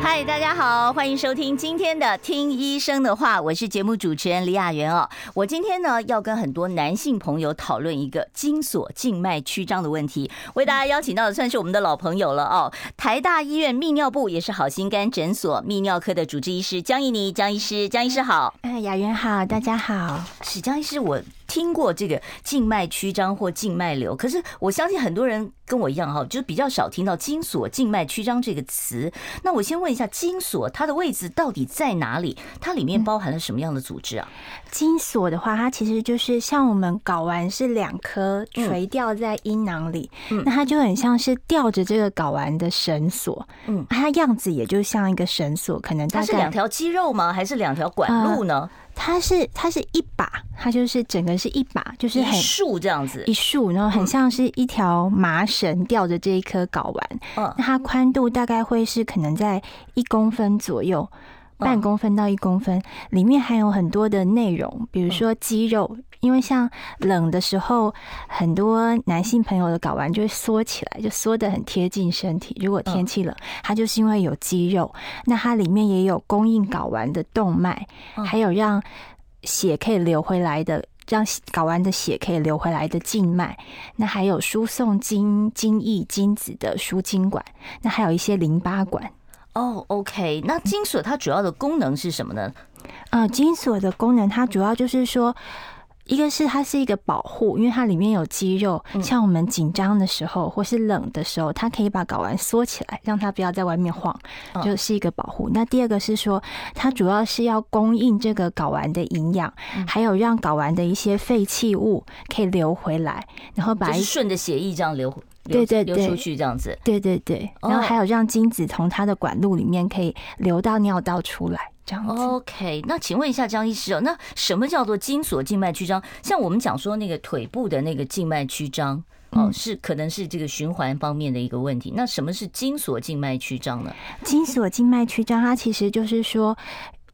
嗨，大家好，欢迎收听今天的《听医生的话》，我是节目主持人李雅媛哦。我今天呢要跟很多男性朋友讨论一个精索静脉曲张的问题，为大家邀请到的算是我们的老朋友了哦。台大医院泌尿部也是好心肝诊所泌尿科的主治医师江怡妮，江医师，江医师好。哎，雅媛好，大家好。是江医师，我。听过这个静脉曲张或静脉瘤，可是我相信很多人跟我一样哈，就比较少听到精索静脉曲张这个词。那我先问一下，精索它的位置到底在哪里？它里面包含了什么样的组织啊？精索的话，它其实就是像我们睾丸是两颗垂吊在阴囊里，那它就很像是吊着这个睾丸的绳索。嗯，它样子也就像一个绳索，可能它是两条肌肉吗？还是两条管路呢？它是它是一把，它就是整个是一把，就是很竖这样子，一竖，然后很像是一条麻绳吊着这一颗睾丸。嗯，那它宽度大概会是可能在一公分左右。半公分到一公分，里面还有很多的内容，比如说肌肉，因为像冷的时候，很多男性朋友的睾丸就会缩起来，就缩得很贴近身体。如果天气冷，它就是因为有肌肉，那它里面也有供应睾丸的动脉，还有让血可以流回来的，让睾丸的血可以流回来的静脉，那还有输送精精液精子的输精管，那还有一些淋巴管。哦、oh，OK，那精索它主要的功能是什么呢？呃，精索的功能它主要就是说，一个是它是一个保护，因为它里面有肌肉，像我们紧张的时候或是冷的时候，它可以把睾丸缩起来，让它不要在外面晃，就是一个保护。那第二个是说，它主要是要供应这个睾丸的营养，还有让睾丸的一些废弃物可以流回来，然后把顺着血液这样流。对对对，流出去这样子，对对对，然后还有让精子从它的管路里面可以流到尿道出来，这样子。OK，那请问一下江医师哦，那什么叫做精索静脉曲张？像我们讲说那个腿部的那个静脉曲张哦，是可能是这个循环方面的一个问题。那什么是精索静脉曲张呢？精索静脉曲张，它其实就是说。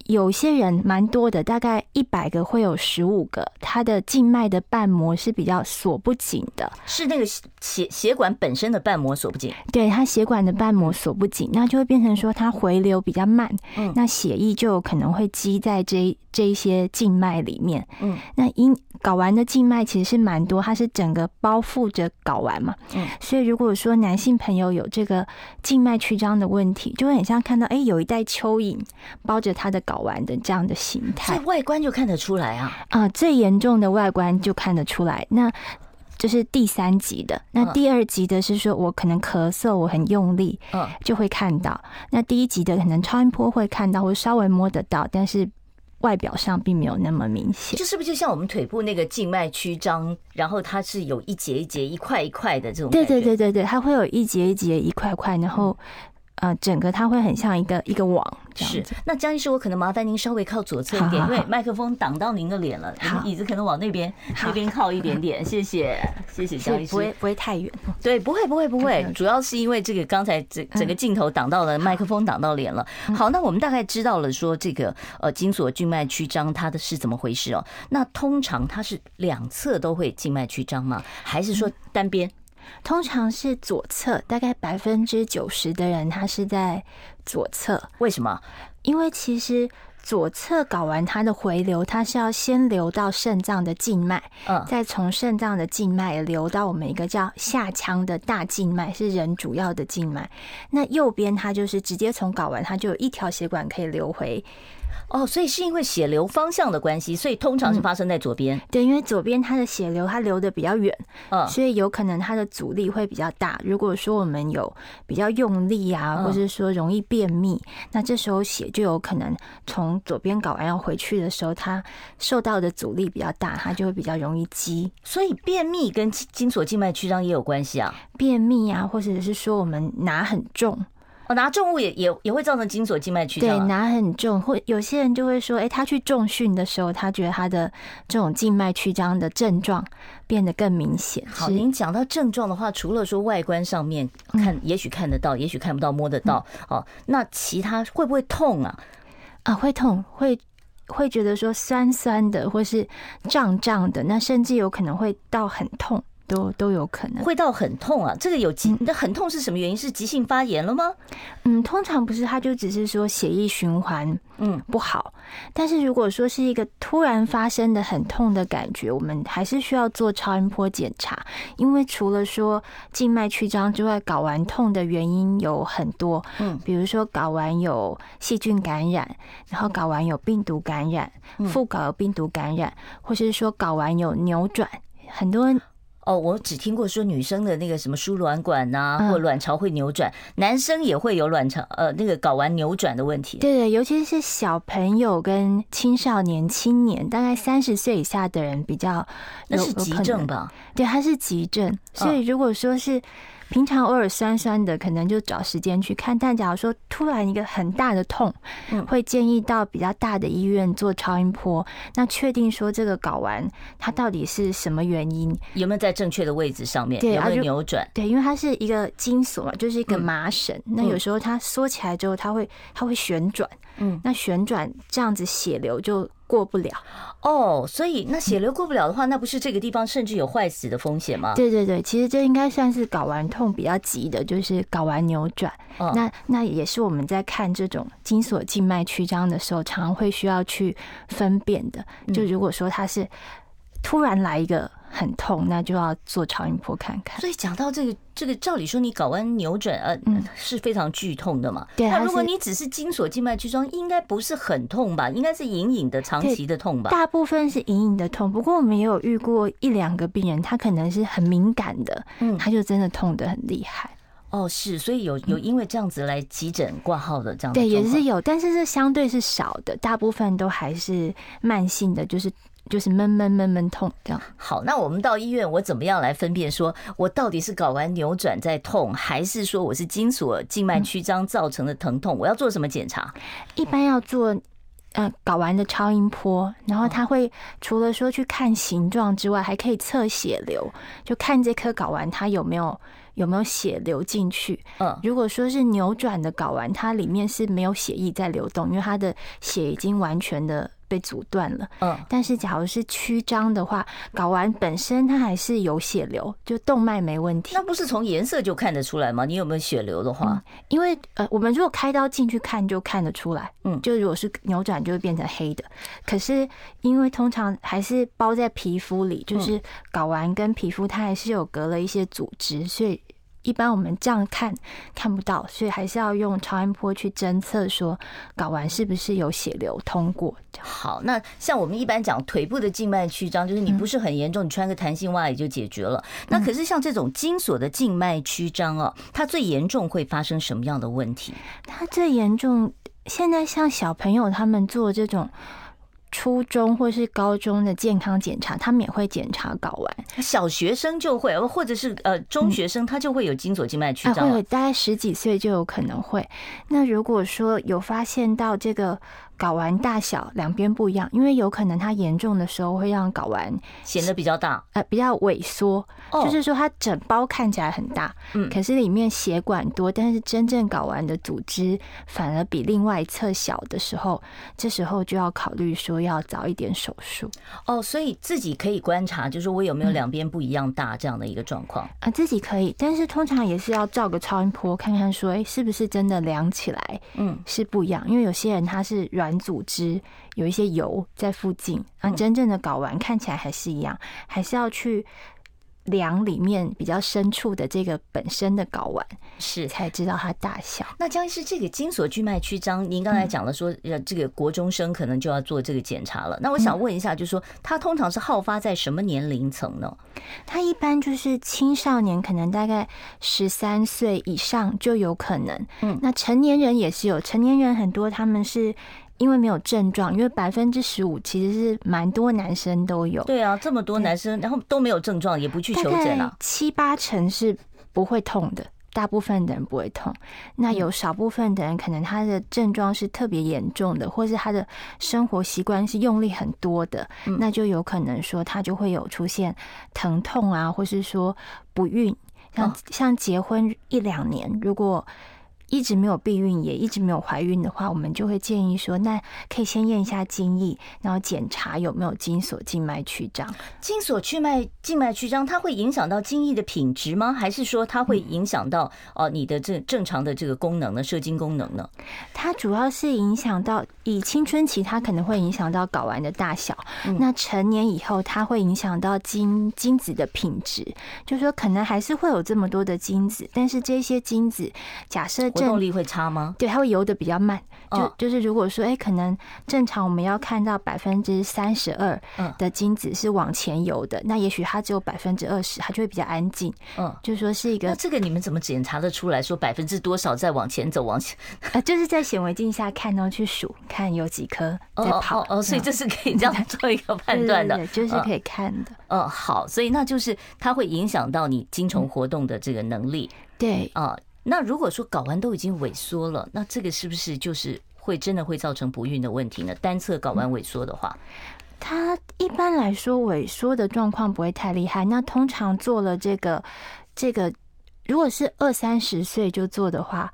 有些人蛮多的，大概一百个会有十五个，他的静脉的瓣膜是比较锁不紧的，是那个血血管本身的瓣膜锁不紧。对，他血管的瓣膜锁不紧，那就会变成说它回流比较慢，嗯，那血液就有可能会积在这这一些静脉里面，嗯，那因睾丸的静脉其实是蛮多，它是整个包覆着睾丸嘛，嗯，所以如果说男性朋友有这个静脉曲张的问题，就会很像看到哎、欸、有一袋蚯蚓包着他的睾。睾丸的这样的形态，所以外观就看得出来啊啊！最严重的外观就看得出来，那就是第三级的。那第二级的是说我可能咳嗽，我很用力，嗯，就会看到。那第一级的可能超音波会看到，或稍微摸得到，但是外表上并没有那么明显。就是不是就像我们腿部那个静脉曲张，然后它是有一节一节、一块一块的这种？对对对对对，它会有一节一节、一块块，然后。呃，整个它会很像一个一个网这样子。是，那江医师，我可能麻烦您稍微靠左侧一点，因为麦克风挡到您的脸了。好，椅子可能往那边那边靠一点点。谢谢，谢谢江医师。不会不会太远。对，不会不会不会。主要是因为这个刚才整整个镜头挡到了麦克风挡到脸了。好，那我们大概知道了说这个呃精索静脉曲张它的是怎么回事哦。那通常它是两侧都会静脉曲张吗？还是说单边？通常是左侧，大概百分之九十的人他是在左侧。为什么？因为其实左侧睾丸它的回流，它是要先流到肾脏的静脉，嗯，再从肾脏的静脉流到我们一个叫下腔的大静脉，是人主要的静脉。那右边它就是直接从睾丸，它就有一条血管可以流回。哦，所以是因为血流方向的关系，所以通常是发生在左边。对，因为左边它的血流它流的比较远，嗯，所以有可能它的阻力会比较大。如果说我们有比较用力啊，或者说容易便秘，那这时候血就有可能从左边睾丸要回去的时候，它受到的阻力比较大，它就会比较容易积。所以便秘跟精索静脉曲张也有关系啊？便秘啊，或者是说我们拿很重。哦，拿重物也也也会造成精索静脉曲张。对，拿很重，或有些人就会说，哎，他去重训的时候，他觉得他的这种静脉曲张的症状变得更明显。好，您讲到症状的话，除了说外观上面看，也许看得到，也许看不到，摸得到，哦，那其他会不会痛啊？啊，会痛，会会觉得说酸酸的，或是胀胀的，那甚至有可能会到很痛。都都有可能会到很痛啊！这个有急，那很痛是什么原因？是急性发炎了吗？嗯，通常不是，它就只是说血液循环嗯不好。但是如果说是一个突然发生的很痛的感觉，我们还是需要做超音波检查，因为除了说静脉曲张之外，睾丸痛的原因有很多，嗯，比如说睾丸有细菌感染，然后睾丸有病毒感染，副睾有病毒感染，或者是说睾丸有扭转，很多人。哦，我只听过说女生的那个什么输卵管呐、啊，或卵巢会扭转，男生也会有卵巢呃那个睾丸扭转的问题。对对，尤其是小朋友跟青少年、青年，大概三十岁以下的人比较，那是急症吧？对，它是急症，所以如果说是。平常偶尔酸酸的，可能就找时间去看。但假如说突然一个很大的痛，会建议到比较大的医院做超音波，那确定说这个睾丸它到底是什么原因，有没有在正确的位置上面，有没有扭转？对，因为它是一个筋锁嘛，就是一个麻绳。那有时候它缩起来之后，它会它会旋转，嗯，那旋转这样子血流就。过不了哦，所以那血流过不了的话，那不是这个地方甚至有坏死的风险吗？对对对，其实这应该算是睾丸痛比较急的，就是睾丸扭转。那那也是我们在看这种精索静脉曲张的时候，常常会需要去分辨的。就如果说它是突然来一个。很痛，那就要做超音波看看。所以讲到这个，这个照理说你睾丸扭转呃，嗯，是非常剧痛的嘛。对。那如果你只是精索静脉曲张，应该不是很痛吧？应该是隐隐的、长期的痛吧？大部分是隐隐的痛，不过我们也有遇过一两个病人，他可能是很敏感的，嗯，他就真的痛得很厉害。哦，是，所以有有因为这样子来急诊挂号的这样。对，也是有，但是是相对是少的，大部分都还是慢性的，就是。就是闷闷闷闷痛这样。好，那我们到医院，我怎么样来分辨说我到底是睾丸扭转在痛，还是说我是精索静脉曲张造成的疼痛？我要做什么检查？一般要做呃睾丸的超音波，然后他会除了说去看形状之外，还可以测血流，就看这颗睾丸它有没有有没有血流进去。嗯，如果说是扭转的睾丸，它里面是没有血液在流动，因为它的血已经完全的。被阻断了，嗯，但是假如是曲张的话，睾丸本身它还是有血流，就动脉没问题。那不是从颜色就看得出来吗？你有没有血流的话，嗯、因为呃，我们如果开刀进去看就看得出来，嗯，就如果是扭转就会变成黑的。可是因为通常还是包在皮肤里，就是睾丸跟皮肤它还是有隔了一些组织，所以。一般我们这样看看不到，所以还是要用超音波去侦测，说睾丸是不是有血流通过。好，那像我们一般讲腿部的静脉曲张，就是你不是很严重，你穿个弹性袜也就解决了。那可是像这种精索的静脉曲张哦，它最严重会发生什么样的问题？它最严重，现在像小朋友他们做这种。初中或是高中的健康检查，他们也会检查睾丸。小学生就会，或者是呃中学生，他就会有精索静脉曲张。会，大概十几岁就有可能会。那如果说有发现到这个。睾丸大小两边不一样，因为有可能它严重的时候会让睾丸显得比较大，呃，比较萎缩。就是说它整包看起来很大，嗯，可是里面血管多，但是真正睾丸的组织反而比另外一侧小的时候，这时候就要考虑说要早一点手术。哦，所以自己可以观察，就是我有没有两边不一样大这样的一个状况啊？自己可以，但是通常也是要照个超音波看看说，哎，是不是真的量起来，嗯，是不一样，因为有些人他是软。组织有一些油在附近，啊，真正的睾丸看起来还是一样，还是要去量里面比较深处的这个本身的睾丸，是才知道它大小。那江医师，这个精索静脉曲张，您刚才讲了说，呃，这个国中生可能就要做这个检查了。那我想问一下，就是说，它通常是好发在什么年龄层呢？它一般就是青少年，可能大概十三岁以上就有可能。嗯，那成年人也是有，成年人很多他们是。因为没有症状，因为百分之十五其实是蛮多男生都有。对啊，这么多男生，然后都没有症状，也不去求诊啊。七八成是不会痛的，大部分的人不会痛。那有少部分的人，可能他的症状是特别严重的，或是他的生活习惯是用力很多的，那就有可能说他就会有出现疼痛啊，或是说不孕。像像结婚一两年，如果一直没有避孕，也一直没有怀孕的话，我们就会建议说，那可以先验一下精液，然后检查有没有精索静脉曲张。精索去脉静脉曲张，它会影响到精液的品质吗？还是说它会影响到哦你的正正常的这个功能呢？射精功能呢？它主要是影响到以青春期，它可能会影响到睾丸的大小。那成年以后，它会影响到精精子的品质，就是说可能还是会有这么多的精子，但是这些精子假设。动力会差吗？对，它会游的比较慢。就就是如果说，哎，可能正常我们要看到百分之三十二的精子是往前游的，那也许它只有百分之二十，它就会比较安静。嗯，就是说是一个。那这个你们怎么检查得出来？说百分之多少在往前走？往前？呃，就是在显微镜下看，然后去数，看有几颗在跑。哦，所以这是可以这样做一个判断的，就是可以看的。嗯，好，所以那就是它会影响到你精虫活动的这个能力。对啊。那如果说睾丸都已经萎缩了，那这个是不是就是会真的会造成不孕的问题呢？单侧睾丸萎缩的话，它一般来说萎缩的状况不会太厉害。那通常做了这个这个，如果是二三十岁就做的话，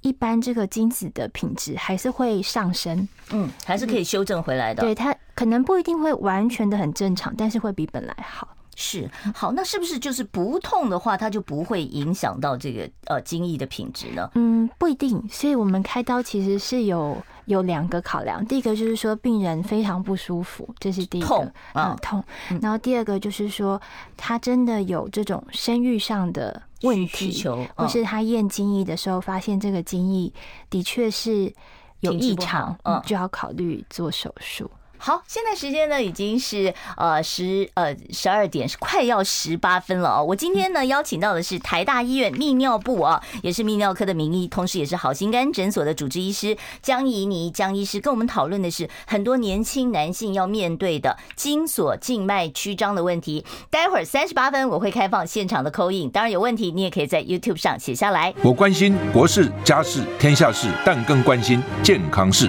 一般这个精子的品质还是会上升，嗯，还是可以修正回来的。对，它可能不一定会完全的很正常，但是会比本来好。是好，那是不是就是不痛的话，它就不会影响到这个呃精液的品质呢？嗯，不一定。所以我们开刀其实是有有两个考量，第一个就是说病人非常不舒服，这是第一个，痛嗯痛。然后第二个就是说他真的有这种生育上的问题，或是他验精液的时候发现这个精液的确是有异常，嗯，就要考虑做手术。好，现在时间呢已经是呃十呃十二点，是快要十八分了哦。我今天呢邀请到的是台大医院泌尿部啊，也是泌尿科的名医，同时也是好心肝诊所的主治医师江怡妮江医师，跟我们讨论的是很多年轻男性要面对的精索静脉曲张的问题。待会儿三十八分我会开放现场的 call in，当然有问题你也可以在 YouTube 上写下来。我关心国事家事天下事，但更关心健康事。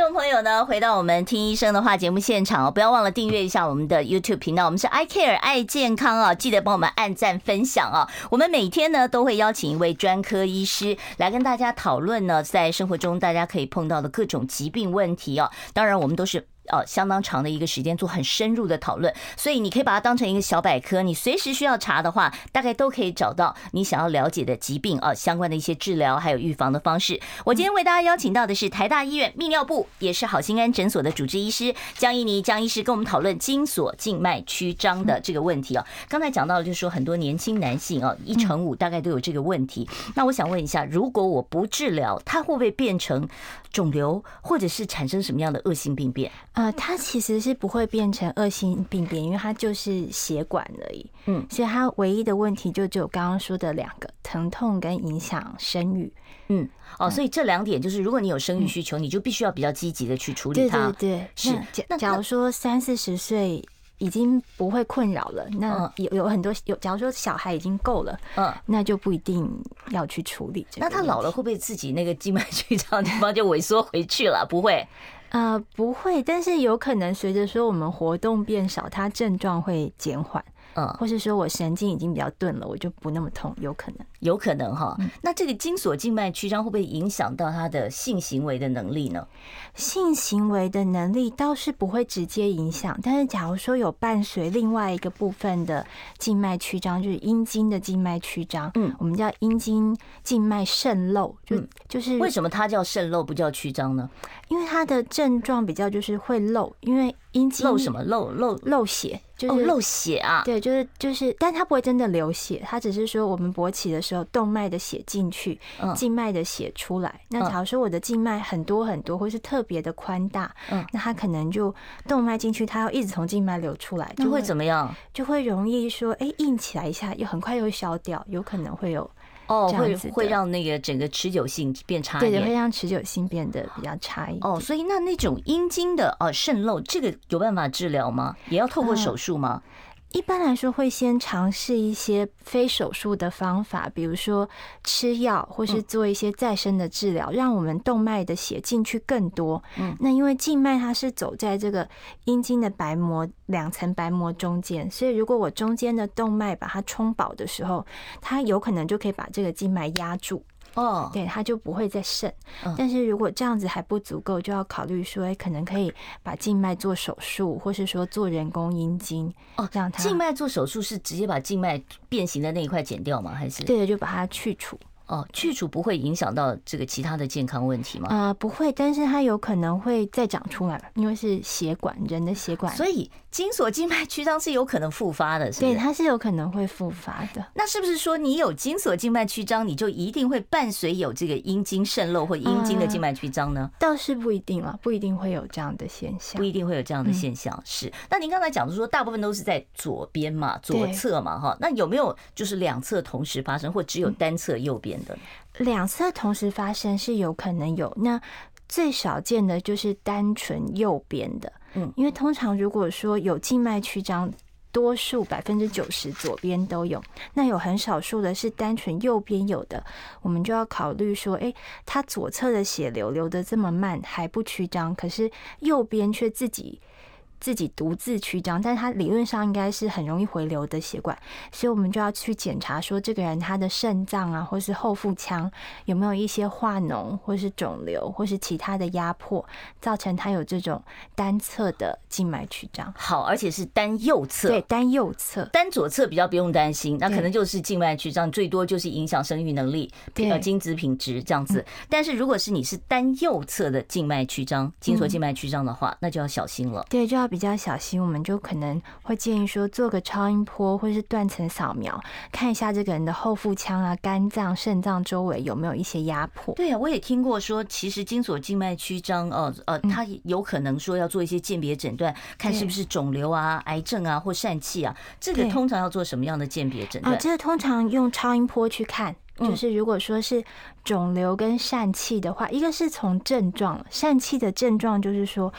听众朋友呢，回到我们听医生的话节目现场哦，不要忘了订阅一下我们的 YouTube 频道，我们是 I Care 爱健康啊，记得帮我们按赞分享啊。我们每天呢都会邀请一位专科医师来跟大家讨论呢，在生活中大家可以碰到的各种疾病问题哦。当然，我们都是。哦，相当长的一个时间做很深入的讨论，所以你可以把它当成一个小百科，你随时需要查的话，大概都可以找到你想要了解的疾病啊，相关的一些治疗还有预防的方式。我今天为大家邀请到的是台大医院泌尿部，也是好心安诊所的主治医师江怡妮江医师，跟我们讨论精索静脉曲张的这个问题啊。刚才讲到的就是说很多年轻男性啊，一成五大概都有这个问题。那我想问一下，如果我不治疗，它会不会变成肿瘤，或者是产生什么样的恶性病变？呃，它其实是不会变成恶性病变，因为它就是血管而已。嗯，所以它唯一的问题就只有刚刚说的两个：疼痛跟影响生育。嗯，哦，所以这两点就是，如果你有生育需求，你就必须要比较积极的去处理它。对对对，是。那假如说三四十岁已经不会困扰了，那有有很多有，假如说小孩已经够了，嗯，那就不一定要去处理。那他老了会不会自己那个静脉曲张的地方就萎缩回去了？不会。呃，不会，但是有可能随着说我们活动变少，它症状会减缓，嗯，或是说我神经已经比较钝了，我就不那么痛，有可能，有可能哈。那这个精索静脉曲张会不会影响到他的性行为的能力呢？性行为的能力倒是不会直接影响，但是假如说有伴随另外一个部分的静脉曲张，就是阴茎的静脉曲张，嗯，我们叫阴茎静脉渗漏，就就是为什么它叫渗漏不叫曲张呢？因为它的症状比较就是会漏，因为阴茎漏什么？漏漏？漏血，就是、哦、漏血啊。对，就是就是，但它不会真的流血，它只是说我们勃起的时候，动脉的血进去，静脉的血出来。那假如说我的静脉很多很多，或是特别的宽大，嗯，那它可能就动脉进去，它要一直从静脉流出来，就会怎么样？就会容易说，哎，硬起来一下，又很快又会消掉，有可能会有。哦，会会让那个整个持久性变差一点，对，会让持久性变得比较差一点。哦，所以那那种阴茎的呃渗漏，这个有办法治疗吗？也要透过手术吗？嗯一般来说，会先尝试一些非手术的方法，比如说吃药，或是做一些再生的治疗，让我们动脉的血进去更多。嗯，那因为静脉它是走在这个阴茎的白膜两层白膜中间，所以如果我中间的动脉把它充饱的时候，它有可能就可以把这个静脉压住。哦，对，它就不会再渗。但是如果这样子还不足够，就要考虑说，哎，可能可以把静脉做手术，或是说做人工阴茎。哦，这样它静脉做手术是直接把静脉变形的那一块剪掉吗？还是对的，就把它去除。哦，去除不会影响到这个其他的健康问题吗？啊、呃，不会，但是它有可能会再长出来，因为是血管，人的血管，所以精索静脉曲张是有可能复发的，是是？对，它是有可能会复发的。那是不是说你有精索静脉曲张，你就一定会伴随有这个阴茎渗漏或阴茎的静脉曲张呢？倒是不一定了，不一定会有这样的现象，不一定会有这样的现象。嗯、是，那您刚才讲的说，大部分都是在左边嘛，左侧嘛，哈，那有没有就是两侧同时发生，或只有单侧右边的？两侧同时发生是有可能有，那最少见的就是单纯右边的，嗯，因为通常如果说有静脉曲张，多数百分之九十左边都有，那有很少数的是单纯右边有的，我们就要考虑说，诶，他左侧的血流流得这么慢还不曲张，可是右边却自己。自己独自曲张，但是他理论上应该是很容易回流的血管，所以我们就要去检查说，这个人他的肾脏啊，或是后腹腔有没有一些化脓，或是肿瘤，或是其他的压迫，造成他有这种单侧的静脉曲张。好，而且是单右侧，对，单右侧，单左侧比较不用担心，那可能就是静脉曲张，最多就是影响生育能力，呃，精子品质这样子。但是如果是你是单右侧的静脉曲张，精索静脉曲张的话，那就要小心了。对，就要。比较小心，我们就可能会建议说，做个超音波或是断层扫描，看一下这个人的后腹腔啊、肝脏、肾脏周围有没有一些压迫。对啊，我也听过说，其实精索静脉曲张，呃呃，它有可能说要做一些鉴别诊断，看是不是肿瘤啊、癌症啊或疝气啊。这个通常要做什么样的鉴别诊断？啊，这个通常用超音波去看，就是如果说是肿瘤跟疝气的话，一个是从症状，疝气的症状就是说。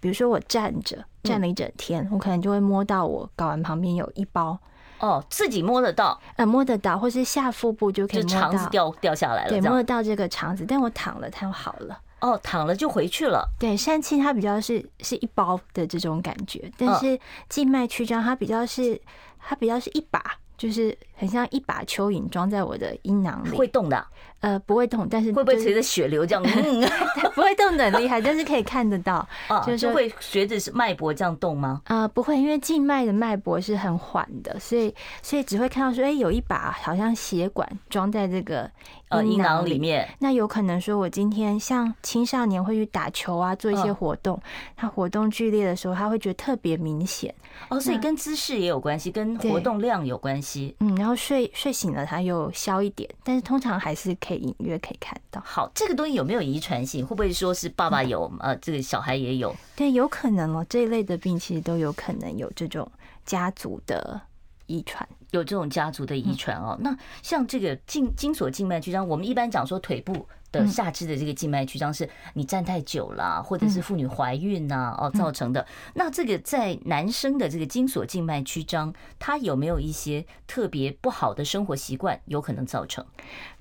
比如说我站着站了一整天，我可能就会摸到我睾丸旁边有一包。哦，自己摸得到，呃，摸得到，或是下腹部就可以摸到，肠子掉掉下来了，对，摸得到这个肠子，但我躺了，它又好了，哦，躺了就回去了，对，疝气它比较是是一包的这种感觉，但是静脉曲张它比较是它比较是一把。就是很像一把蚯蚓装在我的阴囊里，会动的，呃，不会动，但是会不会随着血流这样？嗯，不会动的很厉害，但是可以看得到，就是会随着脉搏这样动吗？啊，不会，因为静脉的脉搏是很缓的，所以所以只会看到说，哎，有一把好像血管装在这个呃阴囊里面。那有可能说我今天像青少年会去打球啊，做一些活动，他活动剧烈的时候，他会觉得特别明显。哦，所以跟姿势也有关系，跟活动量有关系。嗯，然后睡睡醒了，它又消一点，但是通常还是可以隐约可以看到。好，这个东西有没有遗传性？会不会说是爸爸有，呃，这个小孩也有？对，有可能哦。这一类的病其实都有可能有这种家族的遗传，有这种家族的遗传哦。那像这个颈精索静脉曲张，我们一般讲说腿部。的下肢的这个静脉曲张是你站太久了，或者是妇女怀孕呐哦造成的。那这个在男生的这个精索静脉曲张，他有没有一些特别不好的生活习惯有可能造成？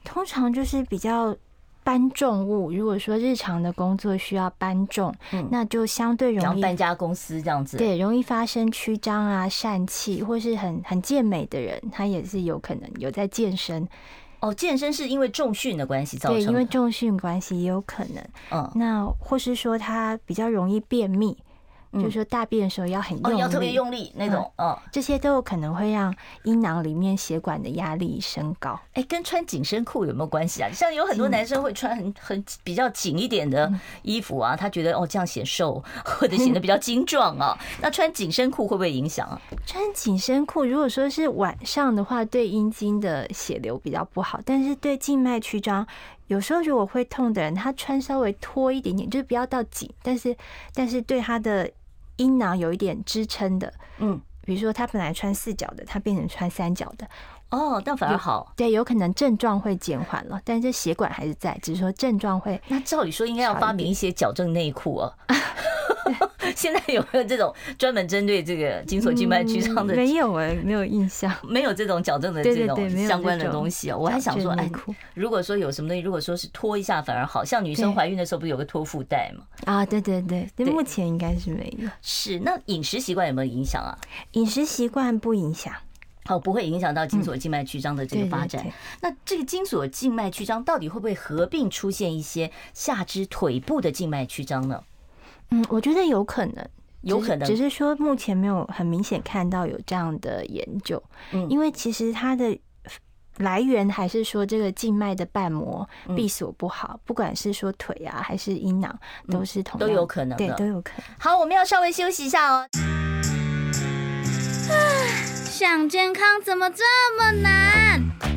通常就是比较搬重物，如果说日常的工作需要搬重，嗯，那就相对容易搬家公司这样子，对，容易发生曲张啊、疝气，或是很很健美的人，他也是有可能有在健身。哦，健身是因为重训的关系造成的。对，因为重训关系也有可能。嗯，那或是说他比较容易便秘，就是说大便的时候要很用力，哦，要特别用力那种，哦，这些都有可能会让阴囊里面血管的压力升高。哎，跟穿紧身裤有没有关系啊？像有很多男生会穿很很比较紧一点的衣服啊，他觉得哦这样显瘦 或者 显得比较精壮啊。那穿紧身裤会不会影响啊？穿紧身裤如果说是晚上的话，对阴茎的血流比较不好，但是对静脉曲张。有时候如果会痛的人，他穿稍微拖一点点，就是不要到紧，但是但是对他的阴囊有一点支撑的，嗯，比如说他本来穿四角的，他变成穿三角的，哦，那反而好，对，有可能症状会减缓了，但是血管还是在，只是说症状会。那照理说应该要发明一些矫正内裤啊。现在有没有这种专门针对这个精索静脉曲张的？没有哎，没有印象，没有这种矫正的这种相关的东西哦。我还想说，哎，如果说有什么东西，如果说是脱一下反而好，像女生怀孕的时候不是有个脱腹带吗？啊，对对对，目前应该是没有。是，那饮食习惯有没有影响啊？饮食习惯不影响，哦，不会影响到精索静脉曲张的这个发展。那这个精索静脉曲张到底会不会合并出现一些下肢腿部的静脉曲张呢？嗯，我觉得有可能，有可能，只是说目前没有很明显看到有这样的研究。嗯，因为其实它的来源还是说这个静脉的瓣膜闭锁不好，不管是说腿啊还是阴囊，都是同样都有可能，对，都有可能。好，我们要稍微休息一下哦。想健康怎么这么难？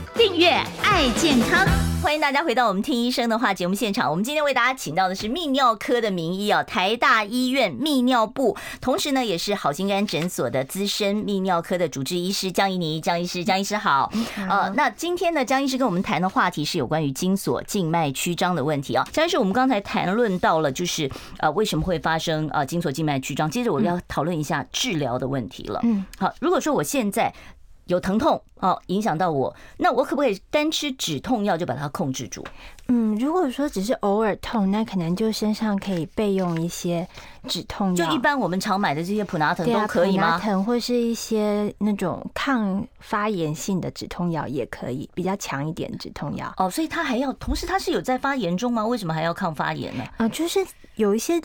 订阅“爱健康”。欢迎大家回到我们听医生的话节目现场。我们今天为大家请到的是泌尿科的名医啊，台大医院泌尿部，同时呢也是好心肝诊所的资深泌尿科的主治医师江怡妮。江医师，江医师好。呃，那今天呢，江医师跟我们谈的话题是有关于精索静脉曲张的问题啊。江医师，我们刚才谈论到了，就是呃为什么会发生呃精索静脉曲张？接着我要讨论一下治疗的问题了。嗯，好，如果说我现在。有疼痛哦，影响到我，那我可不可以单吃止痛药就把它控制住？嗯，如果说只是偶尔痛，那可能就身上可以备用一些止痛药。就一般我们常买的这些普拿疼都可以吗？普拿疼或是一些那种抗发炎性的止痛药也可以，比较强一点止痛药。哦，所以它还要，同时它是有在发炎中吗？为什么还要抗发炎呢？啊，就是有一些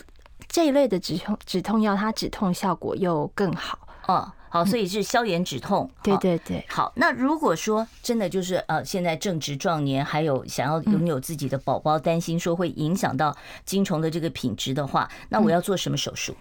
这一类的止痛止痛药，它止痛效果又更好。哦。好，所以是消炎止痛。对对对。好，那如果说真的就是呃，现在正值壮年，还有想要拥有自己的宝宝，担心说会影响到精虫的这个品质的话，那我要做什么手术？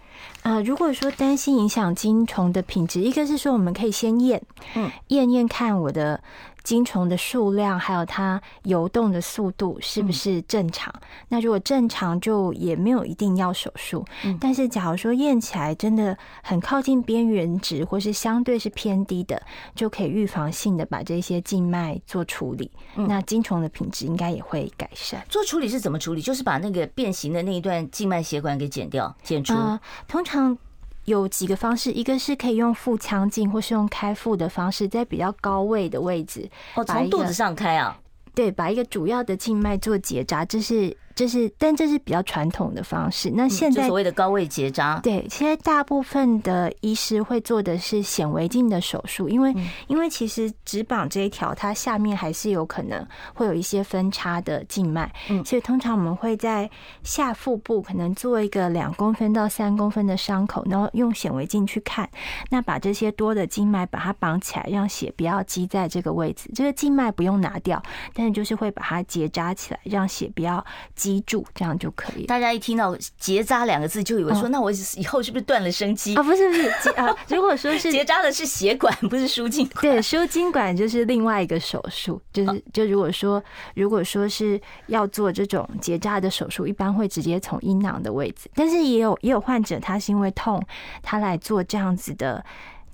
啊，如果说担心影响金虫的品质，一个是说我们可以先验，嗯，验验看我的。金虫的数量还有它游动的速度是不是正常？嗯、那如果正常，就也没有一定要手术。嗯、但是假如说验起来真的很靠近边缘值，或是相对是偏低的，就可以预防性的把这些静脉做处理。嗯、那金虫的品质应该也会改善。做处理是怎么处理？就是把那个变形的那一段静脉血管给剪掉、剪除。呃、通常。有几个方式，一个是可以用腹腔镜，或是用开腹的方式，在比较高位的位置，哦，从肚子上开啊，对，把一个主要的静脉做结扎，这是。这是，但这是比较传统的方式。那现在所谓的高位结扎，对，其实大部分的医师会做的是显微镜的手术，因为因为其实直绑这一条，它下面还是有可能会有一些分叉的静脉，嗯，所以通常我们会在下腹部可能做一个两公分到三公分的伤口，然后用显微镜去看，那把这些多的静脉把它绑起来，让血不要积在这个位置。这个静脉不用拿掉，但是就是会把它结扎起来，让血不要。积住，这样就可以。大家一听到“结扎”两个字，就以为说：“那我以后是不是断了生机？”啊，不是不是啊，如果说是结扎的是血管，不是输精管。对，输精管就是另外一个手术。就是就如果说如果说是要做这种结扎的手术，一般会直接从阴囊的位置。但是也有也有患者，他是因为痛，他来做这样子的。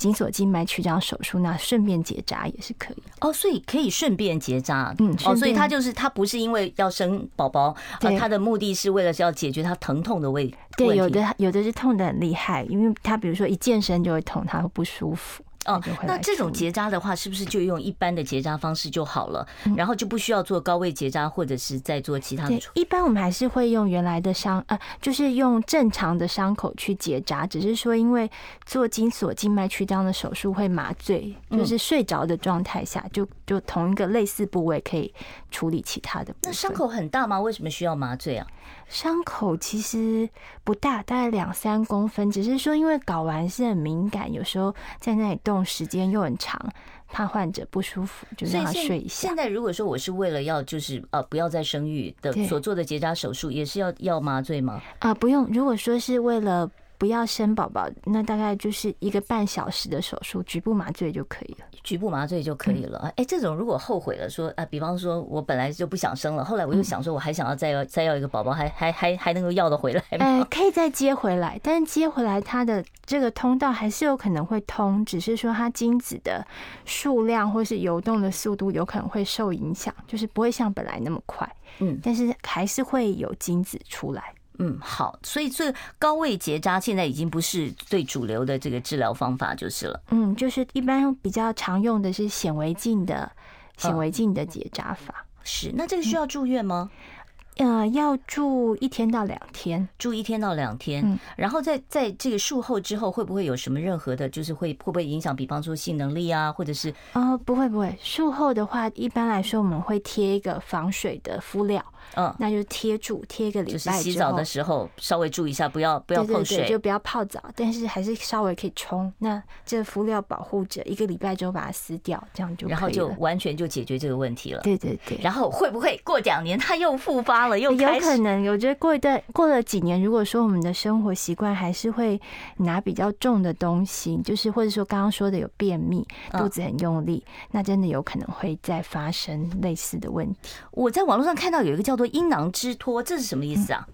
精索静脉曲张手术，那顺便结扎也是可以哦，所以可以顺便结扎，嗯，哦，所以他就是他不是因为要生宝宝，对，他的目的是为了是要解决他疼痛的问题。对，有的有的是痛的很厉害，因为他比如说一健身就会痛，他会不舒服。哦，那这种结扎的话，是不是就用一般的结扎方式就好了？然后就不需要做高位结扎，或者是再做其他的？一般我们还是会用原来的伤，呃，就是用正常的伤口去结扎，只是说因为做筋索静脉曲张的手术会麻醉，就是睡着的状态下，就就同一个类似部位可以处理其他的。那伤口很大吗？为什么需要麻醉啊？伤口其实不大，大概两三公分，只是说因为睾丸是很敏感，有时候在那里动时间又很长，怕患者不舒服，就让他睡一下。现在如果说我是为了要就是呃不要再生育的所做的结扎手术，也是要要麻醉吗？啊、呃，不用。如果说是为了不要生宝宝，那大概就是一个半小时的手术，局部麻醉就可以了。局部麻醉就可以了。哎、嗯欸，这种如果后悔了，说啊，比方说我本来就不想生了，后来我又想说我还想要再要再要一个宝宝，还还还还能够要得回来吗？哎、呃，可以再接回来，但是接回来它的这个通道还是有可能会通，只是说它精子的数量或是游动的速度有可能会受影响，就是不会像本来那么快。嗯，但是还是会有精子出来。嗯，好，所以这高位结扎现在已经不是最主流的这个治疗方法就是了。嗯，就是一般比较常用的是显微镜的显微镜的结扎法。是，那这个需要住院吗？呃，要住一天到两天，住一天到两天。嗯，然后在在这个术后之后，会不会有什么任何的，就是会会不会影响，比方说性能力啊，或者是？哦，不会不会。术后的话，一般来说我们会贴一个防水的敷料。嗯，那就贴住贴一个礼拜，就是洗澡的时候稍微注意一下，不要不要碰水，对对对，就不要泡澡，但是还是稍微可以冲。那这个敷料保护着，一个礼拜之后把它撕掉，这样就可以了，然后就完全就解决这个问题了。对对对。然后会不会过两年它又复发了？又有可能。我觉得过一段过了几年，如果说我们的生活习惯还是会拿比较重的东西，就是或者说刚刚说的有便秘、肚子很用力，那真的有可能会再发生类似的问题。我在网络上看到有一个叫做阴囊之托，这是什么意思啊？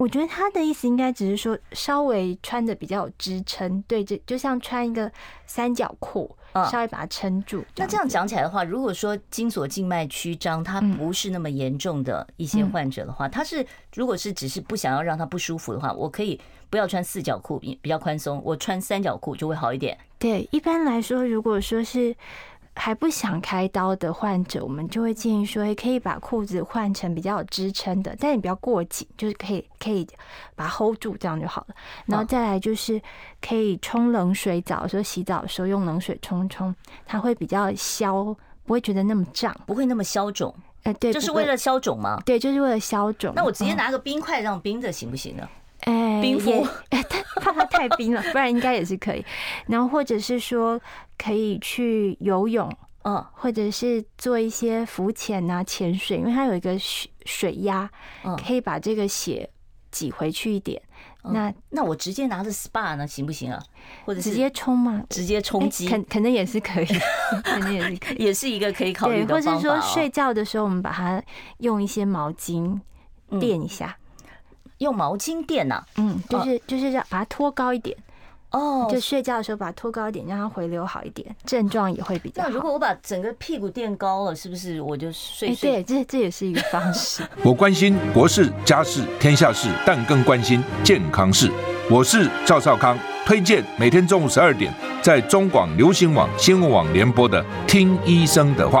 我觉得他的意思应该只是说稍微穿的比较有支撑，对，这就像穿一个三角裤，稍微把它撑住。那这样讲起来的话，如果说精索静脉曲张它不是那么严重的一些患者的话，他是如果是只是不想要让他不舒服的话，我可以不要穿四角裤，比较宽松，我穿三角裤就会好一点。对，一般来说，如果说是。还不想开刀的患者，我们就会建议说，也可以把裤子换成比较有支撑的，但你不要过紧，就是可以可以把它 hold 住，这样就好了。然后再来就是可以冲冷水澡，说洗澡的时候用冷水冲冲，它会比较消，不会觉得那么胀，不会那么消肿。哎，对，就是为了消肿吗？对，就是为了消肿。那我直接拿个冰块让冰着行不行呢？哎，冰敷，怕它太冰了，不然应该也是可以。然后或者是说可以去游泳，嗯，或者是做一些浮潜啊、潜水，因为它有一个水水压，可以把这个血挤回去一点。那那我直接拿着 SPA 呢，行不行啊？或者直接冲嘛？直接冲击，肯可能也是可以，肯定也是可以，也是一个可以考虑的。或者说睡觉的时候，我们把它用一些毛巾垫一下。用毛巾垫呐，嗯，就是就是让把它托高一点，哦，就睡觉的时候把它托高一点，让它回流好一点，症状也会比较好。那如果我把整个屁股垫高了，是不是我就睡睡？对，这这也是一个方式。我关心国事、家事、天下事，但更关心健康事。我是赵少康，推荐每天中午十二点在中广流行网、新闻网联播的《听医生的话》。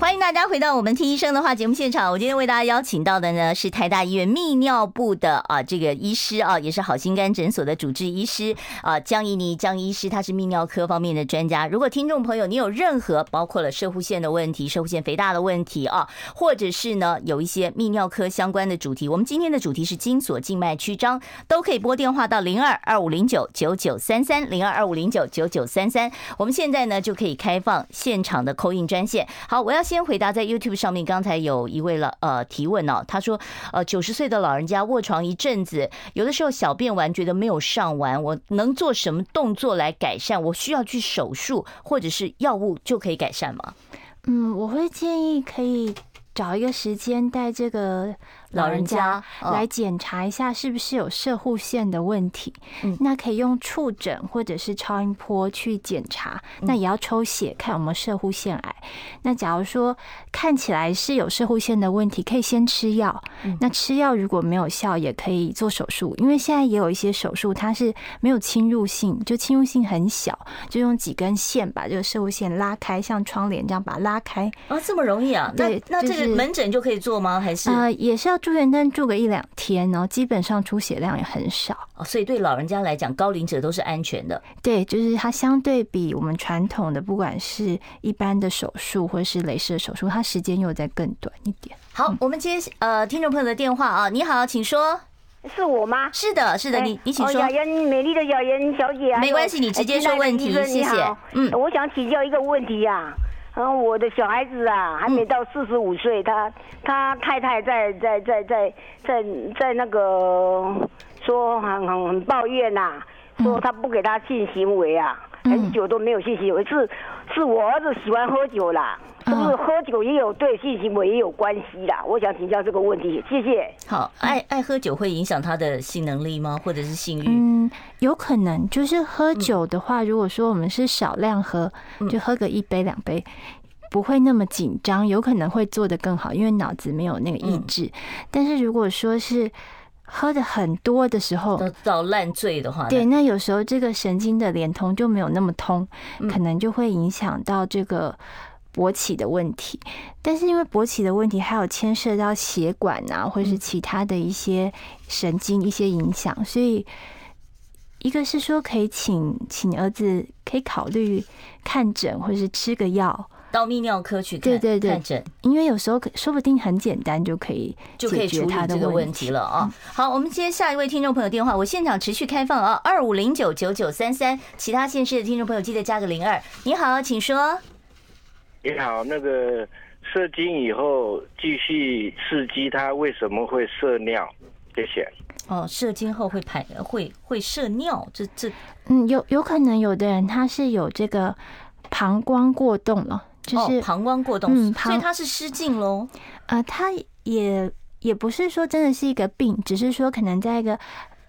欢迎大家回到我们听医生的话节目现场。我今天为大家邀请到的呢是台大医院泌尿部的啊这个医师啊，也是好心肝诊所的主治医师啊江怡妮江医师，他是泌尿科方面的专家。如果听众朋友你有任何包括了射护腺的问题、射护腺肥大的问题啊，或者是呢有一些泌尿科相关的主题，我们今天的主题是精索静脉曲张，都可以拨电话到零二二五零九九九三三零二二五零九九九三三。我们现在呢就可以开放现场的扣印专线。好，我要。先回答在 YouTube 上面，刚才有一位了呃提问哦，他说呃九十岁的老人家卧床一阵子，有的时候小便完觉得没有上完，我能做什么动作来改善？我需要去手术或者是药物就可以改善吗？嗯，我会建议可以找一个时间带这个老人家来检查一下是不是有射护腺的问题。那可以用触诊或者是超音波去检查，那也要抽血看有没有射护腺癌。那假如说看起来是有射护腺的问题，可以先吃药。那吃药如果没有效，也可以做手术，因为现在也有一些手术它是没有侵入性，就侵入性很小，就用几根线把这个射护腺拉开，像窗帘这样把它拉开。啊，这么容易啊？对，那那这个门诊就可以做吗？还是呃，也是要住院，但住个一两天，然后基本上出血量也很少。哦，所以对老人家来讲，高龄者都是安全的。对，就是它相对比我们传统的，不管是一般的手术或是镭射手术，它时间又再更短一点。好，我们接呃听众朋友的电话啊，你好，请说。是我吗？是的，是的，你你请说。雅妍，美丽的雅妍小姐啊，没关系，你直接说问题，谢谢。嗯，我想请教一个问题呀。嗯，我的小孩子啊，还没到四十五岁，他他太太在在在在在在那个说很很很抱怨呐，说他不给他性行为啊，很久都没有性行为，是是我儿子喜欢喝酒啦。是不是喝酒也有对性行为也有关系啦？我想请教这个问题，谢谢。好，爱爱喝酒会影响他的性能力吗？或者是性欲？嗯，有可能。就是喝酒的话，如果说我们是少量喝，就喝个一杯两杯，不会那么紧张，有可能会做得更好，因为脑子没有那个意志。但是如果说是喝的很多的时候，到烂醉的话，对，那有时候这个神经的连通就没有那么通，可能就会影响到这个。勃起的问题，但是因为勃起的问题还有牵涉到血管啊，或是其他的一些神经一些影响，所以一个是说可以请请儿子可以考虑看诊，或是吃个药到泌尿科去看，对对对，看诊，因为有时候说不定很简单就可以就可以处理这个问题了啊。好，我们接下一位听众朋友电话，我现场持续开放啊，二五零九九九三三，其他县市的听众朋友记得加个零二。你好，请说。你好，那个射精以后继续刺激，它为什么会射尿？谢谢。哦，射精后会排会会射尿，这这嗯，有有可能有的人他是有这个膀胱过动了，就是、哦、膀胱过动，嗯，所以他是失禁喽。呃，他也也不是说真的是一个病，只是说可能在一个。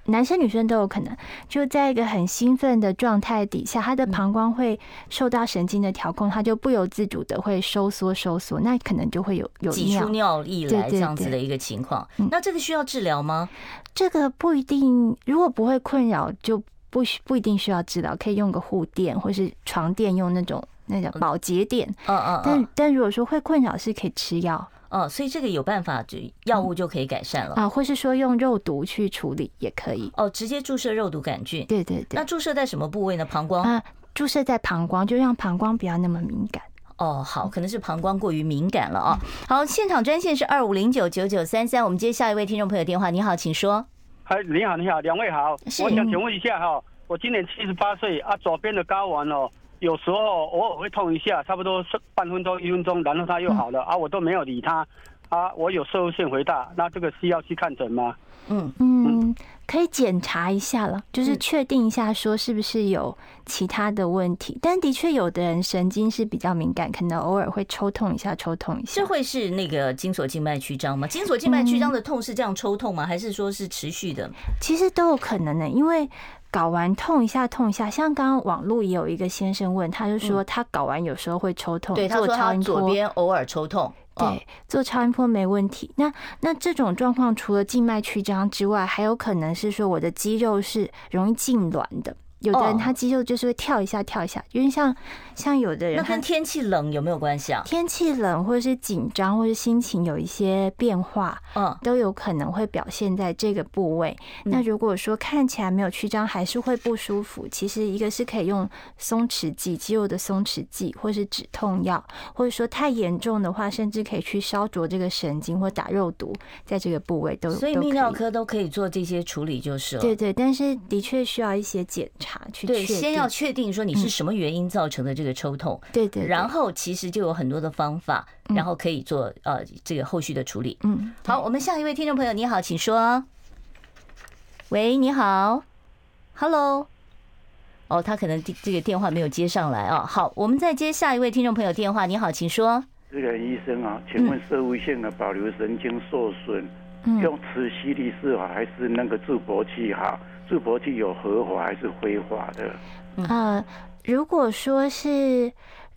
男生女生都有可能，就在一个很兴奋的状态底下，他的膀胱会受到神经的调控，他就不由自主的会收缩收缩，那可能就会有有挤出尿液来这样子的一个情况。那这个需要治疗吗？这个不一定，如果不会困扰，就不需不一定需要治疗，可以用个护垫或是床垫，用那种那叫保洁垫。嗯嗯。但但如果说会困扰，是可以吃药。哦，所以这个有办法，就药物就可以改善了啊，或是说用肉毒去处理也可以。哦，直接注射肉毒杆菌。对对对。那注射在什么部位呢？膀胱啊，注射在膀胱，就让膀胱不要那么敏感。哦，好，可能是膀胱过于敏感了啊。好，现场专线是二五零九九九三三，我们接下一位听众朋友电话。你好，请说。嗨，你好，你好，两位好。我想请问一下哈，我今年七十八岁啊，左边的睾丸哦，有时候偶尔会痛一下，差不多是半分钟一分钟，然后它又好了啊，我都没有理它。啊，我有摄护腺肥大，那这个需要去看诊吗？嗯嗯，可以检查一下了，就是确定一下说是不是有其他的问题。但的确，有的人神经是比较敏感，可能偶尔会抽痛一下，抽痛一下。这会是那个筋索静脉曲张吗？筋索静脉曲张的痛是这样抽痛吗？还是说是持续的？其实都有可能的，因为睾丸痛一下，痛一下。像刚刚网络也有一个先生问，他就说他搞完有时候会抽痛，对，他说他左边偶尔抽痛。对，做超音波没问题。那那这种状况，除了静脉曲张之外，还有可能是说我的肌肉是容易痉挛的。有的人他肌肉就是会跳一下跳一下，因为像像有的人，那跟天气冷有没有关系啊？天气冷或者是紧张或者心情有一些变化，嗯，都有可能会表现在这个部位。那如果说看起来没有曲张，还是会不舒服，其实一个是可以用松弛剂，肌肉的松弛剂，或是止痛药，或者说太严重的话，甚至可以去烧灼这个神经或打肉毒，在这个部位都。所以泌尿科都可以做这些处理，就是了。对对，但是的确需要一些检查去。对，先要确定说你是什么原因造成的这个抽痛，对对，然后其实就有很多的方法，然后可以做呃这个后续的处理。嗯，好，我们下一位听众朋友，你好，请说。喂，你好，Hello，哦，他可能这个电话没有接上来啊。好，我们再接下一位听众朋友电话，你好，请说。这个医生啊，请问社会性的保留神经受损用磁吸力是好还是那个助勃器好？助勃器有合法还是非法的？呃，如果说是。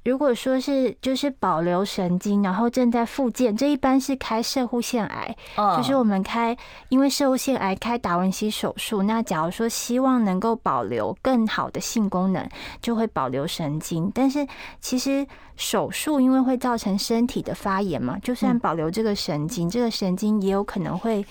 如果说是就是保留神经，然后正在复健，这一般是开射护腺癌，就是我们开，因为射护腺癌开达文西手术。那假如说希望能够保留更好的性功能，就会保留神经。但是其实手术因为会造成身体的发炎嘛，就算保留这个神经，这个神经也有可能会。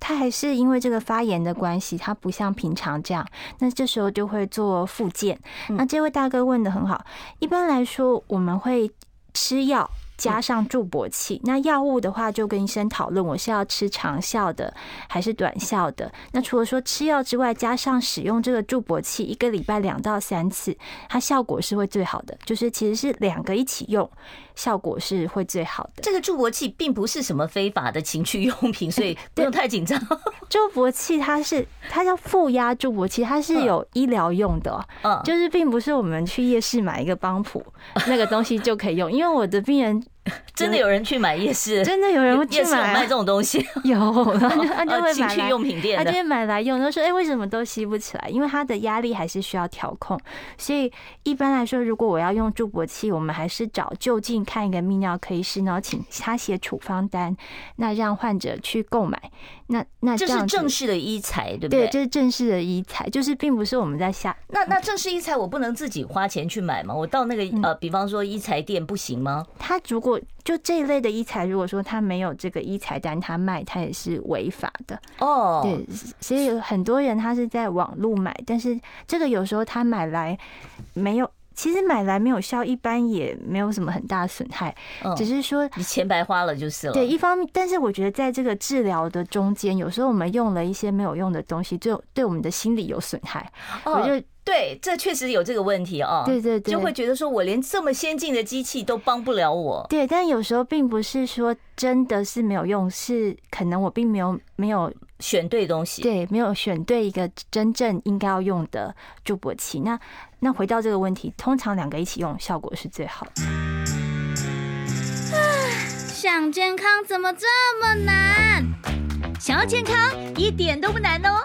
他还是因为这个发炎的关系，他不像平常这样。那这时候就会做复健。那这位大哥问的很好，一般来说我们会吃药。加上助勃器，那药物的话就跟医生讨论，我是要吃长效的还是短效的。那除了说吃药之外，加上使用这个助勃器，一个礼拜两到三次，它效果是会最好的。就是其实是两个一起用，效果是会最好的。这个助勃器并不是什么非法的情趣用品，所以 不用太紧张。助勃器它是它叫负压助勃器，它是有医疗用的，嗯，就是并不是我们去夜市买一个帮浦那个东西就可以用，因为我的病人。真的有人去买夜市，真的有人会去买、啊、卖这种东西，有，他就他就会买情趣用品店，他就会买来用。他说：“哎，为什么都吸不起来？因为它的压力还是需要调控。所以一般来说，如果我要用助勃器，我们还是找就近看一个泌尿科医师，然后请他写处方单，那让患者去购买。那那这，这是正式的医材，对不对？对，这是正式的医材，就是并不是我们在下。那那正式医材，我不能自己花钱去买吗？我到那个呃，比方说医材店不行吗？他如果就这一类的医材，如果说他没有这个医材单，他卖他也是违法的哦。对，所以有很多人他是在网络买，但是这个有时候他买来没有，其实买来没有效，一般也没有什么很大的损害，只是说你钱白花了就是了。对，一方面，但是我觉得在这个治疗的中间，有时候我们用了一些没有用的东西，就对我们的心理有损害。我就。对，这确实有这个问题哦。对对对，就会觉得说我连这么先进的机器都帮不了我。对，但有时候并不是说真的是没有用，是可能我并没有没有选对东西。对，没有选对一个真正应该要用的助勃器。那那回到这个问题，通常两个一起用效果是最好的。想健康怎么这么难？想要健康一点都不难哦。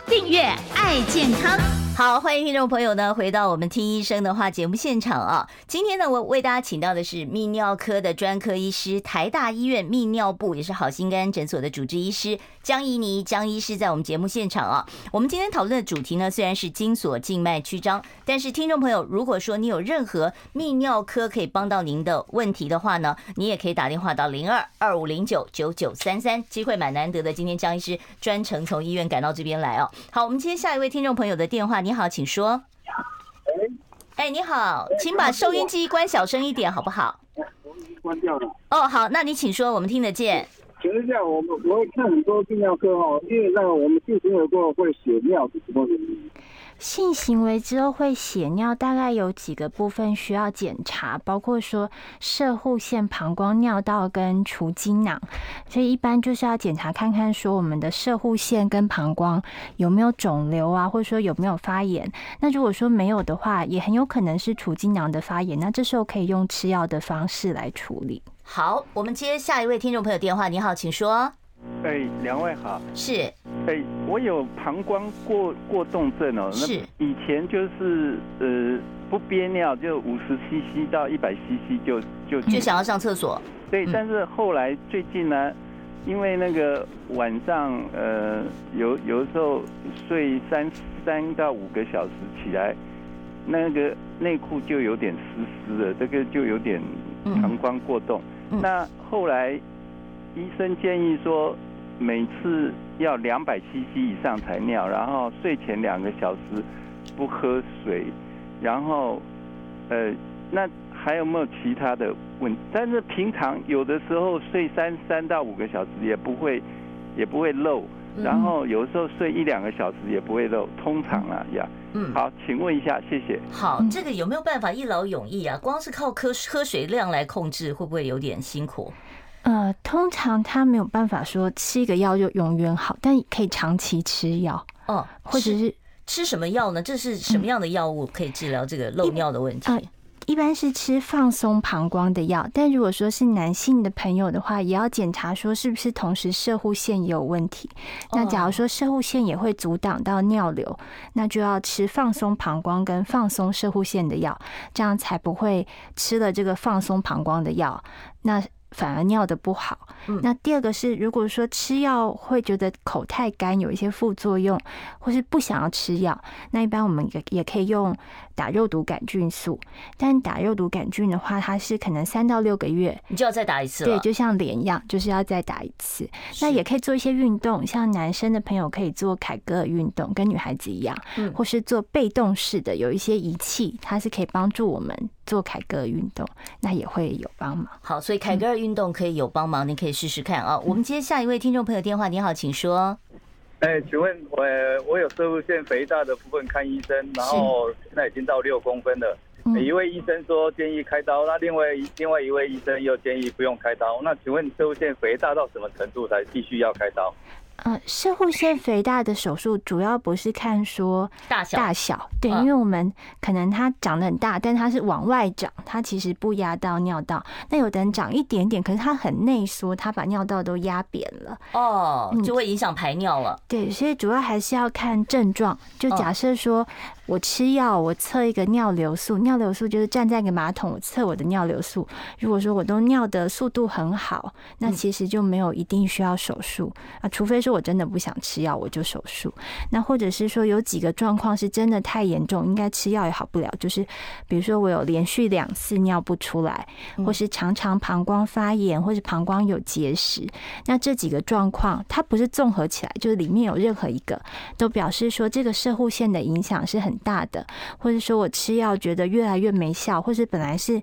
订阅“爱健康”。好，欢迎听众朋友呢回到我们听医生的话节目现场啊！今天呢，我为大家请到的是泌尿科的专科医师，台大医院泌尿部也是好心肝诊所的主治医师江怡妮江医师，在我们节目现场啊。我们今天讨论的主题呢，虽然是精索静脉曲张，但是听众朋友，如果说你有任何泌尿科可以帮到您的问题的话呢，你也可以打电话到零二二五零九九九三三，机会蛮难得的。今天江医师专程从医院赶到这边来哦。好，我们接下一位听众朋友的电话，你。好，请说。哎，你好，请把收音机关小声一点，好不好？关掉了。哦，好，那你请说，我们听得见。请问一下，我们我会看很多泌尿科哦，因为那个我们进行有过后会血尿，是什么原因？性行为之后会血尿，大概有几个部分需要检查，包括说射护腺、膀胱、尿道跟储精囊，所以一般就是要检查看看说我们的射护腺跟膀胱有没有肿瘤啊，或者说有没有发炎。那如果说没有的话，也很有可能是储精囊的发炎，那这时候可以用吃药的方式来处理。好，我们接下一位听众朋友电话。你好，请说。哎，两位好。是。哎，我有膀胱过过动症哦。是。那以前就是呃不憋尿就五十 CC 到一百 CC 就就就想要上厕所。对，但是后来最近呢，因为那个晚上呃有有的时候睡三三到五个小时起来，那个内裤就有点湿湿的，这个就有点膀胱过动。嗯那后来，医生建议说，每次要两百 CC 以上才尿，然后睡前两个小时不喝水，然后，呃，那还有没有其他的问题？但是平常有的时候睡三三到五个小时也不会，也不会漏，然后有时候睡一两个小时也不会漏。通常啊呀，嗯，好，请问一下，谢谢。好，这个有没有办法一劳永逸啊？光是靠喝喝水量来控制，会不会有点辛苦？呃，通常他没有办法说吃一个药就永远好，但可以长期吃药哦，或者是吃什么药呢？这是什么样的药物可以治疗这个漏尿的问题？嗯一般是吃放松膀胱的药，但如果说是男性的朋友的话，也要检查说是不是同时射护腺也有问题。那假如说射护腺也会阻挡到尿流，那就要吃放松膀胱跟放松射护腺的药，这样才不会吃了这个放松膀胱的药，那反而尿的不好。那第二个是，如果说吃药会觉得口太干，有一些副作用，或是不想要吃药，那一般我们也也可以用打肉毒杆菌素。但打肉毒杆菌的话，它是可能三到六个月，你就要再打一次。对，就像脸一样，就是要再打一次。那也可以做一些运动，像男生的朋友可以做凯格尔运动，跟女孩子一样，或是做被动式的，有一些仪器，它是可以帮助我们做凯格尔运动，那也会有帮忙。好，所以凯格尔运动可以有帮忙，你可以试试看啊。我们接下一位听众朋友电话，你好，请说。哎，请问我我有射物腺肥大的部分看医生，然后现在已经到六公分了。一位医生说建议开刀，那另外另外一位医生又建议不用开刀。那请问射物腺肥大到什么程度才必须要开刀？呃，射护腺肥大的手术主要不是看说大小，大小对，因为我们可能它长得很大，但它是往外长，它其实不压到尿道。那有的人长一点点，可是它很内缩，它把尿道都压扁了，哦，就会影响排尿了。对，所以主要还是要看症状。就假设说我吃药，我测一个尿流速，尿流速就是站在一个马桶，我测我的尿流速。如果说我都尿的速度很好，那其实就没有一定需要手术啊，除非说。我真的不想吃药，我就手术。那或者是说有几个状况是真的太严重，应该吃药也好不了。就是比如说我有连续两次尿不出来，或是常常膀胱发炎，或是膀胱有结石。那这几个状况，它不是综合起来，就是里面有任何一个，都表示说这个射护腺的影响是很大的，或者说我吃药觉得越来越没效，或是本来是。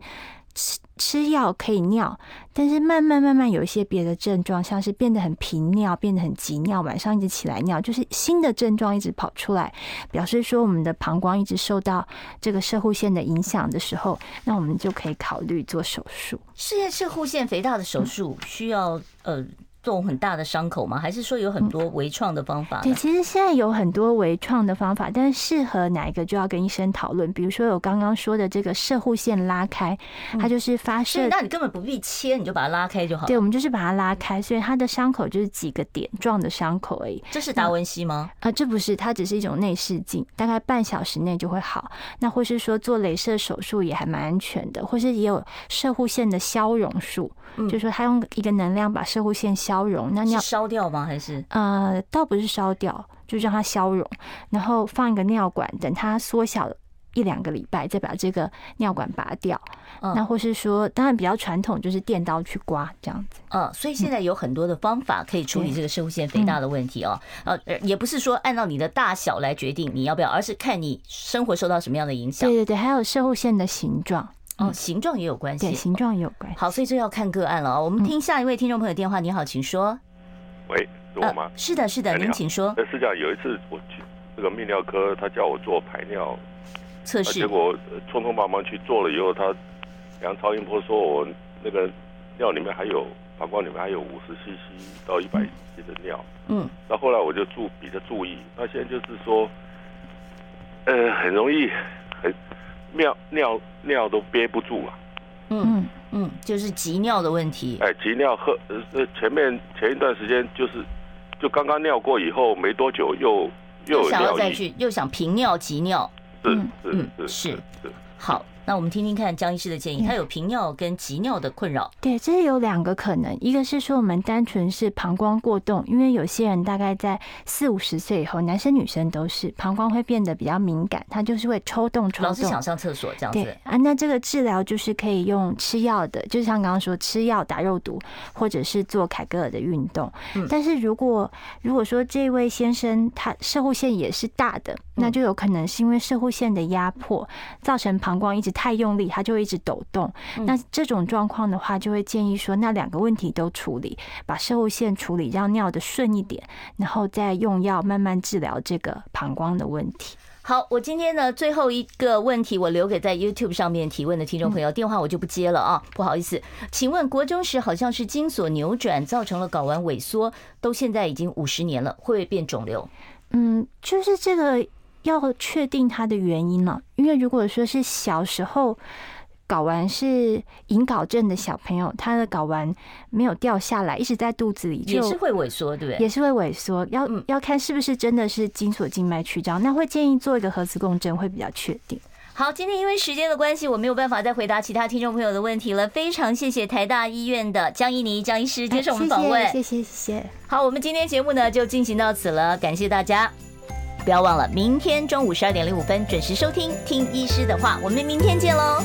吃吃药可以尿，但是慢慢慢慢有一些别的症状，像是变得很频尿，变得很急尿，晚上一直起来尿，就是新的症状一直跑出来，表示说我们的膀胱一直受到这个射护腺的影响的时候，那我们就可以考虑做手术。是射护腺肥大的手术需要呃。动很大的伤口吗？还是说有很多微创的方法？对，其实现在有很多微创的方法，但是适合哪一个就要跟医生讨论。比如说我刚刚说的这个射护线拉开，它就是发射，那你根本不必切，你就把它拉开就好。对，我们就是把它拉开，所以它的伤口就是几个点状的伤口而已。这是达文西吗？啊，这不是，它只是一种内视镜，大概半小时内就会好。那或是说做镭射手术也还蛮安全的，或是也有射护线的消融术，就是说它用一个能量把射护线消。消融，那尿烧掉吗？还是呃，倒不是烧掉，就让它消融，然后放一个尿管，等它缩小一两个礼拜，再把这个尿管拔掉。嗯、那或是说，当然比较传统，就是电刀去刮这样子。嗯，所以现在有很多的方法可以处理这个摄护腺肥大的问题哦。呃、嗯，也不是说按照你的大小来决定你要不要，而是看你生活受到什么样的影响。对对对，还有摄护腺的形状。哦，形状也有关系，对，形状也有关系。好，所以这要看个案了啊。我们听下一位听众朋友电话。你好，请说。喂，是我吗？呃、是的，是的，您请说。是这样，有一次我去这个泌尿科，他叫我做排尿测试，结果匆匆忙忙去做了以后，他量超音波说我那个尿里面还有膀胱里面还有五十 CC 到一百 CC 的尿。嗯。那后来我就注比较注意，那现在就是说，呃，很容易很。尿尿尿都憋不住啊！嗯嗯，就是急尿的问题。哎，急尿喝呃，前面前一段时间就是，就刚刚尿过以后没多久又又想要再去又想平尿急尿。是是是是是好。那我们听听看江医师的建议，他有频尿跟急尿的困扰。对，这是有两个可能，一个是说我们单纯是膀胱过动，因为有些人大概在四五十岁以后，男生女生都是膀胱会变得比较敏感，他就是会抽动抽动，老是想上厕所这样子。对啊，那这个治疗就是可以用吃药的，就像刚刚说吃药打肉毒，或者是做凯格尔的运动。但是如果如果说这位先生他射护腺也是大的，那就有可能是因为射护腺的压迫造成膀胱一直。太用力，它就会一直抖动。那这种状况的话，就会建议说，那两个问题都处理，把射物线处理，让尿的顺一点，然后再用药慢慢治疗这个膀胱的问题。好，我今天呢最后一个问题，我留给在 YouTube 上面提问的听众朋友，电话我就不接了啊，不好意思。请问国中时好像是精索扭转造成了睾丸萎缩，都现在已经五十年了，会不会变肿瘤？嗯，就是这个要确定它的原因了，因为如果说是小时候。睾丸是隐睾症的小朋友，他的睾丸没有掉下来，一直在肚子里，也是会萎缩，对不对？也是会萎缩，要要看是不是真的是精索静脉曲张，那会建议做一个核磁共振，会比较确定。好，今天因为时间的关系，我没有办法再回答其他听众朋友的问题了。非常谢谢台大医院的江怡妮江医师接受我们访问，谢谢谢谢。好，我们今天节目呢就进行到此了，感谢大家，不要忘了明天中午十二点零五分准时收听听医师的话，我们明天见喽。